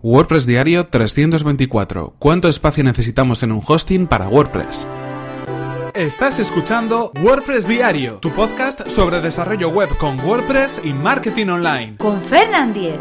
WordPress Diario 324. ¿Cuánto espacio necesitamos en un hosting para WordPress? Estás escuchando WordPress Diario, tu podcast sobre desarrollo web con WordPress y marketing online. Con Fernand Diez.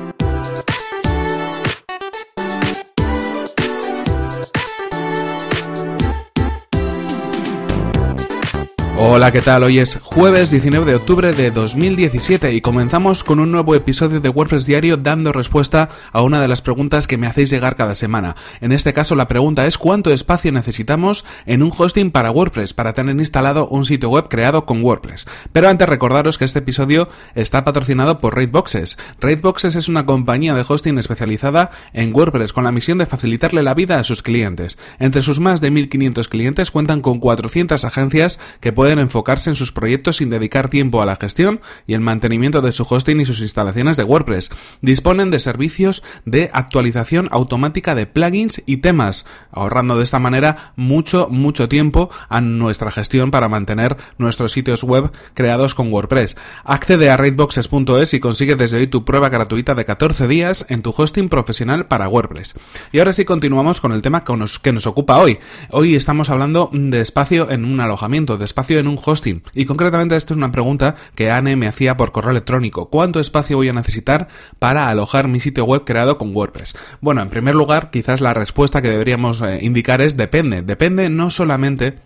Hola, ¿qué tal? Hoy es jueves 19 de octubre de 2017 y comenzamos con un nuevo episodio de WordPress Diario dando respuesta a una de las preguntas que me hacéis llegar cada semana. En este caso la pregunta es ¿cuánto espacio necesitamos en un hosting para WordPress para tener instalado un sitio web creado con WordPress? Pero antes recordaros que este episodio está patrocinado por Raidboxes. Raidboxes es una compañía de hosting especializada en WordPress con la misión de facilitarle la vida a sus clientes. Entre sus más de 1500 clientes cuentan con 400 agencias que pueden enfocarse en sus proyectos sin dedicar tiempo a la gestión y el mantenimiento de su hosting y sus instalaciones de WordPress. Disponen de servicios de actualización automática de plugins y temas, ahorrando de esta manera mucho, mucho tiempo a nuestra gestión para mantener nuestros sitios web creados con WordPress. Accede a raidboxes.es y consigue desde hoy tu prueba gratuita de 14 días en tu hosting profesional para WordPress. Y ahora sí continuamos con el tema que nos, que nos ocupa hoy. Hoy estamos hablando de espacio en un alojamiento, de espacio en un hosting. Y concretamente esta es una pregunta que Anne me hacía por correo electrónico. ¿Cuánto espacio voy a necesitar para alojar mi sitio web creado con WordPress? Bueno, en primer lugar, quizás la respuesta que deberíamos eh, indicar es depende. Depende no solamente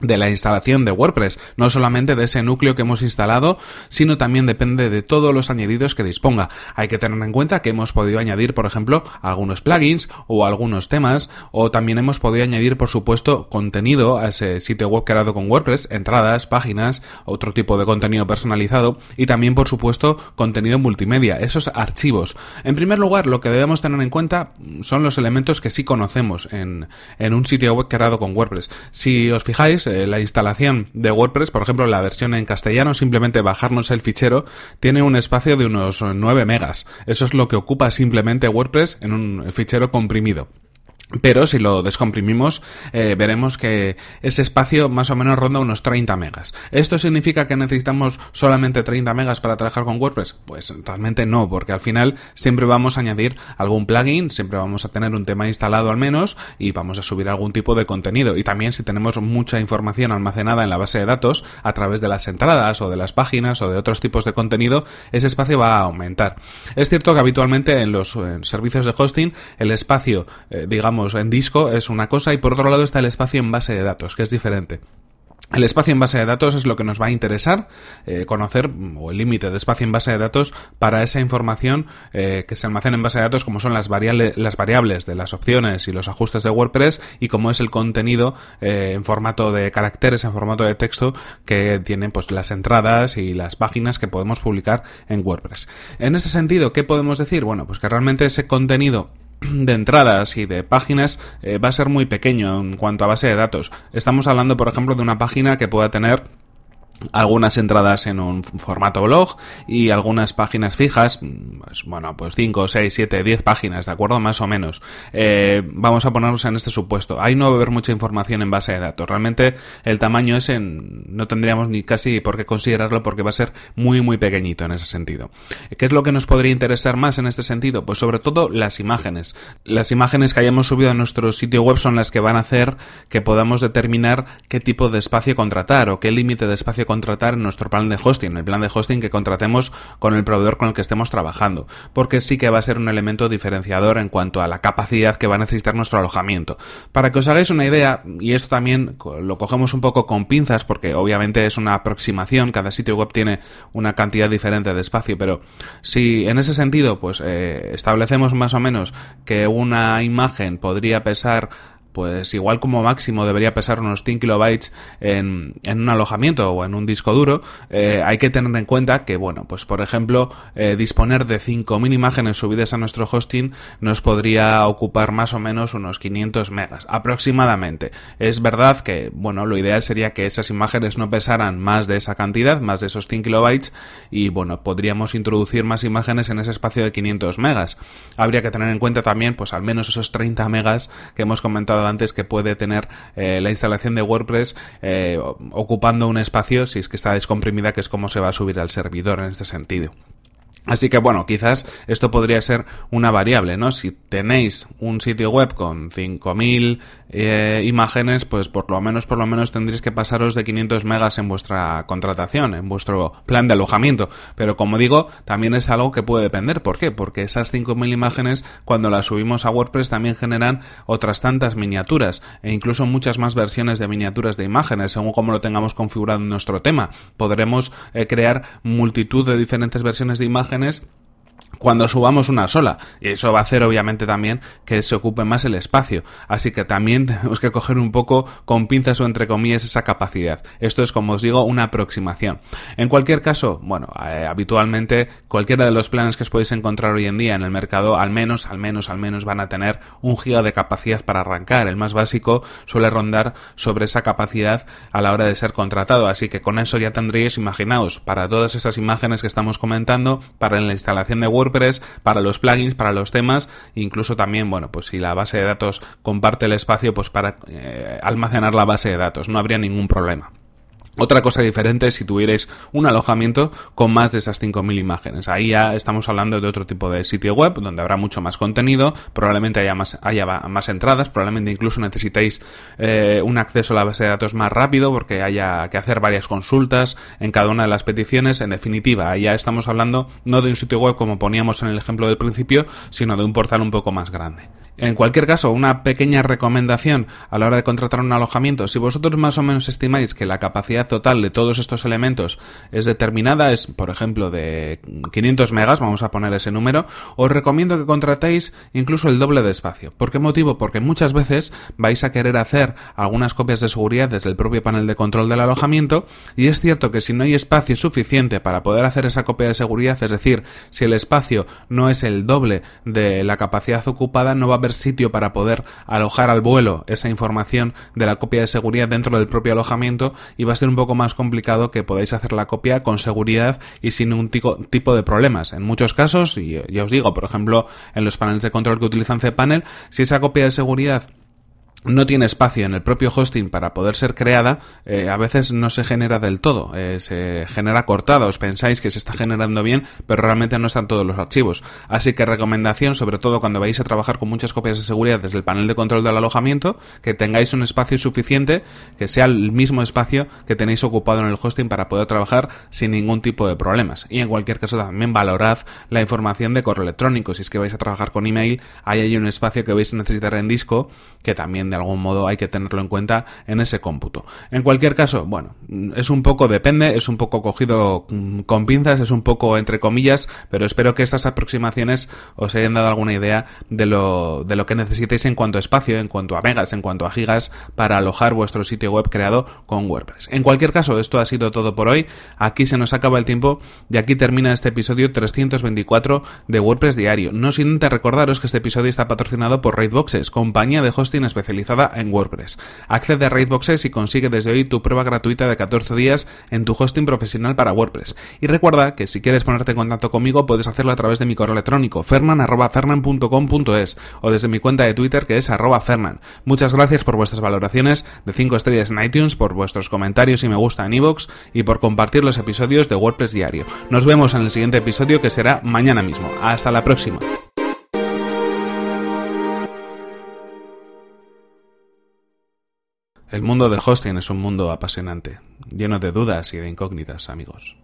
de la instalación de WordPress, no solamente de ese núcleo que hemos instalado, sino también depende de todos los añadidos que disponga. Hay que tener en cuenta que hemos podido añadir, por ejemplo, algunos plugins o algunos temas, o también hemos podido añadir, por supuesto, contenido a ese sitio web creado con WordPress, entradas, páginas, otro tipo de contenido personalizado y también, por supuesto, contenido multimedia, esos archivos. En primer lugar, lo que debemos tener en cuenta son los elementos que sí conocemos en, en un sitio web creado con WordPress. Si os fijáis, eh, la instalación de WordPress, por ejemplo, la versión en castellano, simplemente bajarnos el fichero, tiene un espacio de unos 9 megas. Eso es lo que ocupa simplemente WordPress en un fichero comprimido. Pero si lo descomprimimos, eh, veremos que ese espacio más o menos ronda unos 30 megas. ¿Esto significa que necesitamos solamente 30 megas para trabajar con WordPress? Pues realmente no, porque al final siempre vamos a añadir algún plugin, siempre vamos a tener un tema instalado al menos y vamos a subir algún tipo de contenido. Y también si tenemos mucha información almacenada en la base de datos a través de las entradas o de las páginas o de otros tipos de contenido, ese espacio va a aumentar. Es cierto que habitualmente en los servicios de hosting el espacio, eh, digamos, en disco es una cosa y por otro lado está el espacio en base de datos, que es diferente. El espacio en base de datos es lo que nos va a interesar eh, conocer, o el límite de espacio en base de datos para esa información eh, que se almacena en base de datos, como son las, variables, las variables de las opciones y los ajustes de WordPress, y como es el contenido eh, en formato de caracteres, en formato de texto, que tienen pues las entradas y las páginas que podemos publicar en WordPress. En ese sentido, ¿qué podemos decir? Bueno, pues que realmente ese contenido de entradas y de páginas eh, va a ser muy pequeño en cuanto a base de datos. Estamos hablando, por ejemplo, de una página que pueda tener algunas entradas en un formato blog y algunas páginas fijas, pues, bueno, pues 5, 6, 7, 10 páginas, ¿de acuerdo? Más o menos. Eh, vamos a ponernos en este supuesto. Ahí no va a haber mucha información en base de datos. Realmente el tamaño es en, no tendríamos ni casi por qué considerarlo porque va a ser muy, muy pequeñito en ese sentido. ¿Qué es lo que nos podría interesar más en este sentido? Pues sobre todo las imágenes. Las imágenes que hayamos subido a nuestro sitio web son las que van a hacer que podamos determinar qué tipo de espacio contratar o qué límite de espacio contratar nuestro plan de hosting, el plan de hosting que contratemos con el proveedor con el que estemos trabajando, porque sí que va a ser un elemento diferenciador en cuanto a la capacidad que va a necesitar nuestro alojamiento. Para que os hagáis una idea, y esto también lo cogemos un poco con pinzas, porque obviamente es una aproximación, cada sitio web tiene una cantidad diferente de espacio, pero si en ese sentido, pues eh, establecemos más o menos que una imagen podría pesar pues igual como máximo debería pesar unos 100 kilobytes en, en un alojamiento o en un disco duro, eh, hay que tener en cuenta que, bueno, pues por ejemplo, eh, disponer de 5.000 imágenes subidas a nuestro hosting nos podría ocupar más o menos unos 500 megas, aproximadamente. Es verdad que, bueno, lo ideal sería que esas imágenes no pesaran más de esa cantidad, más de esos 100 kilobytes, y bueno, podríamos introducir más imágenes en ese espacio de 500 megas. Habría que tener en cuenta también, pues al menos esos 30 megas que hemos comentado antes que puede tener eh, la instalación de WordPress eh, ocupando un espacio si es que está descomprimida, que es como se va a subir al servidor en este sentido. Así que bueno, quizás esto podría ser una variable, ¿no? Si tenéis un sitio web con 5000 eh, imágenes, pues por lo menos, por lo menos tendréis que pasaros de 500 megas en vuestra contratación, en vuestro plan de alojamiento. Pero como digo, también es algo que puede depender. ¿Por qué? Porque esas 5000 imágenes, cuando las subimos a WordPress, también generan otras tantas miniaturas e incluso muchas más versiones de miniaturas de imágenes, según como lo tengamos configurado en nuestro tema. Podremos eh, crear multitud de diferentes versiones de imágenes canciones cuando subamos una sola. Y eso va a hacer obviamente también que se ocupe más el espacio. Así que también tenemos que coger un poco con pinzas o entre comillas esa capacidad. Esto es como os digo una aproximación. En cualquier caso, bueno, eh, habitualmente cualquiera de los planes que os podéis encontrar hoy en día en el mercado al menos, al menos, al menos van a tener un giga de capacidad para arrancar. El más básico suele rondar sobre esa capacidad a la hora de ser contratado. Así que con eso ya tendríais, imaginaos, para todas esas imágenes que estamos comentando, para la instalación de WordPress, para los plugins, para los temas, incluso también, bueno, pues si la base de datos comparte el espacio, pues para eh, almacenar la base de datos, no habría ningún problema. Otra cosa diferente es si tuvierais un alojamiento con más de esas 5.000 imágenes. Ahí ya estamos hablando de otro tipo de sitio web donde habrá mucho más contenido, probablemente haya más, haya más entradas, probablemente incluso necesitéis eh, un acceso a la base de datos más rápido porque haya que hacer varias consultas en cada una de las peticiones. En definitiva, ahí ya estamos hablando no de un sitio web como poníamos en el ejemplo del principio, sino de un portal un poco más grande. En cualquier caso, una pequeña recomendación a la hora de contratar un alojamiento. Si vosotros más o menos estimáis que la capacidad total de todos estos elementos es determinada, es por ejemplo de 500 megas, vamos a poner ese número, os recomiendo que contratéis incluso el doble de espacio. ¿Por qué motivo? Porque muchas veces vais a querer hacer algunas copias de seguridad desde el propio panel de control del alojamiento y es cierto que si no hay espacio suficiente para poder hacer esa copia de seguridad, es decir, si el espacio no es el doble de la capacidad ocupada, no va a haber sitio para poder alojar al vuelo esa información de la copia de seguridad dentro del propio alojamiento y va a ser un poco más complicado que podáis hacer la copia con seguridad y sin ningún tipo de problemas. En muchos casos, y ya os digo, por ejemplo, en los paneles de control que utilizan cPanel, si esa copia de seguridad no tiene espacio en el propio hosting para poder ser creada, eh, a veces no se genera del todo, eh, se genera cortada, os pensáis que se está generando bien, pero realmente no están todos los archivos. Así que recomendación, sobre todo cuando vais a trabajar con muchas copias de seguridad desde el panel de control del alojamiento, que tengáis un espacio suficiente, que sea el mismo espacio que tenéis ocupado en el hosting para poder trabajar sin ningún tipo de problemas. Y en cualquier caso también valorad la información de correo electrónico, si es que vais a trabajar con email, ahí un espacio que vais a necesitar en disco, que también de algún modo hay que tenerlo en cuenta en ese cómputo. En cualquier caso, bueno, es un poco depende, es un poco cogido mm, con pinzas, es un poco entre comillas, pero espero que estas aproximaciones os hayan dado alguna idea de lo, de lo que necesitéis en cuanto a espacio, en cuanto a megas, en cuanto a gigas para alojar vuestro sitio web creado con WordPress. En cualquier caso, esto ha sido todo por hoy. Aquí se nos acaba el tiempo y aquí termina este episodio 324 de WordPress Diario. No sin antes recordaros que este episodio está patrocinado por Raidboxes, compañía de hosting en WordPress. Accede a Raidboxes y consigue desde hoy tu prueba gratuita de 14 días en tu hosting profesional para WordPress. Y recuerda que si quieres ponerte en contacto conmigo puedes hacerlo a través de mi correo electrónico fernan@fernan.com.es o desde mi cuenta de Twitter que es fernan. Muchas gracias por vuestras valoraciones de 5 estrellas en iTunes, por vuestros comentarios y me gusta en iVoox y por compartir los episodios de WordPress Diario. Nos vemos en el siguiente episodio que será mañana mismo. Hasta la próxima. El mundo del hosting es un mundo apasionante, lleno de dudas y de incógnitas, amigos.